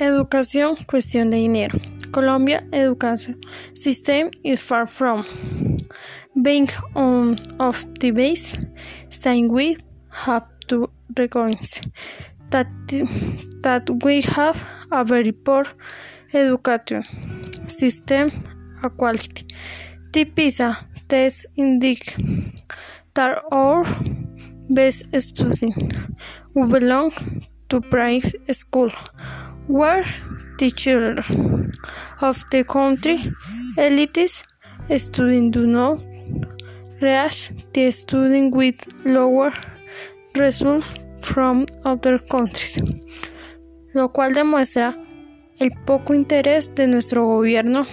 Educación, cuestión de dinero. Colombia Education System is far from. Being on of the base, saying we have to recognize. That, that we have a very poor education. System a quality. The PISA test indicate that our best students who belong to private school were the children of the country elites students do not reach the students with lower results from other countries, lo cual demuestra el poco interés de nuestro gobierno,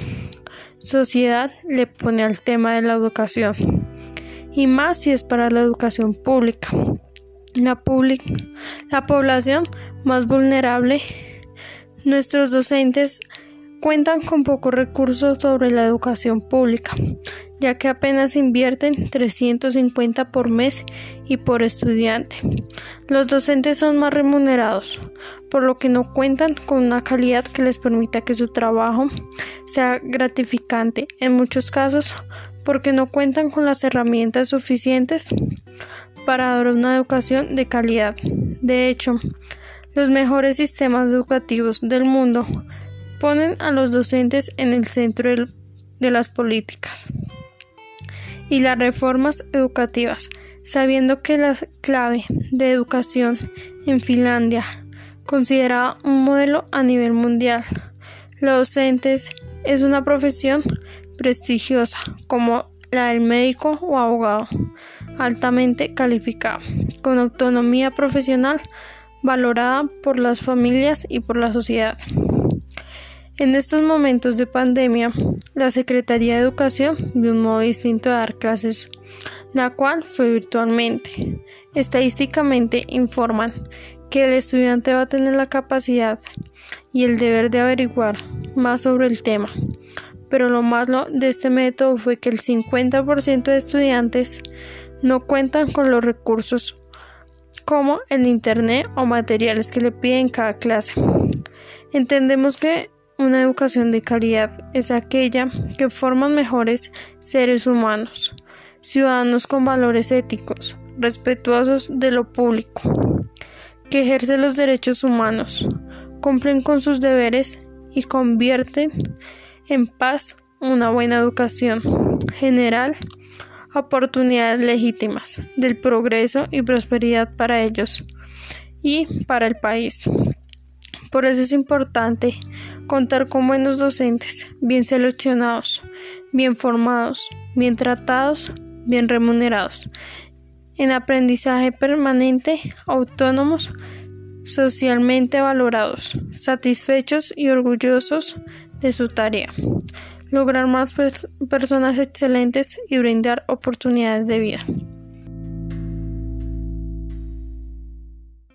sociedad le pone al tema de la educación, y más si es para la educación pública. La, la población más vulnerable Nuestros docentes cuentan con pocos recursos sobre la educación pública, ya que apenas invierten 350 por mes y por estudiante. Los docentes son más remunerados, por lo que no cuentan con una calidad que les permita que su trabajo sea gratificante en muchos casos, porque no cuentan con las herramientas suficientes para dar una educación de calidad. De hecho, los mejores sistemas educativos del mundo ponen a los docentes en el centro de las políticas y las reformas educativas, sabiendo que la clave de educación en Finlandia, considerada un modelo a nivel mundial, los docentes es una profesión prestigiosa como la del médico o abogado, altamente calificado, con autonomía profesional valorada por las familias y por la sociedad. En estos momentos de pandemia, la Secretaría de Educación vio un modo distinto de dar clases, la cual fue virtualmente. Estadísticamente informan que el estudiante va a tener la capacidad y el deber de averiguar más sobre el tema. Pero lo malo de este método fue que el 50% de estudiantes no cuentan con los recursos como el Internet o materiales que le piden cada clase. Entendemos que una educación de calidad es aquella que forma mejores seres humanos, ciudadanos con valores éticos, respetuosos de lo público, que ejercen los derechos humanos, cumplen con sus deberes y convierten en paz una buena educación general oportunidades legítimas del progreso y prosperidad para ellos y para el país. Por eso es importante contar con buenos docentes, bien seleccionados, bien formados, bien tratados, bien remunerados, en aprendizaje permanente, autónomos, socialmente valorados, satisfechos y orgullosos de su tarea lograr más personas excelentes y brindar oportunidades de vida.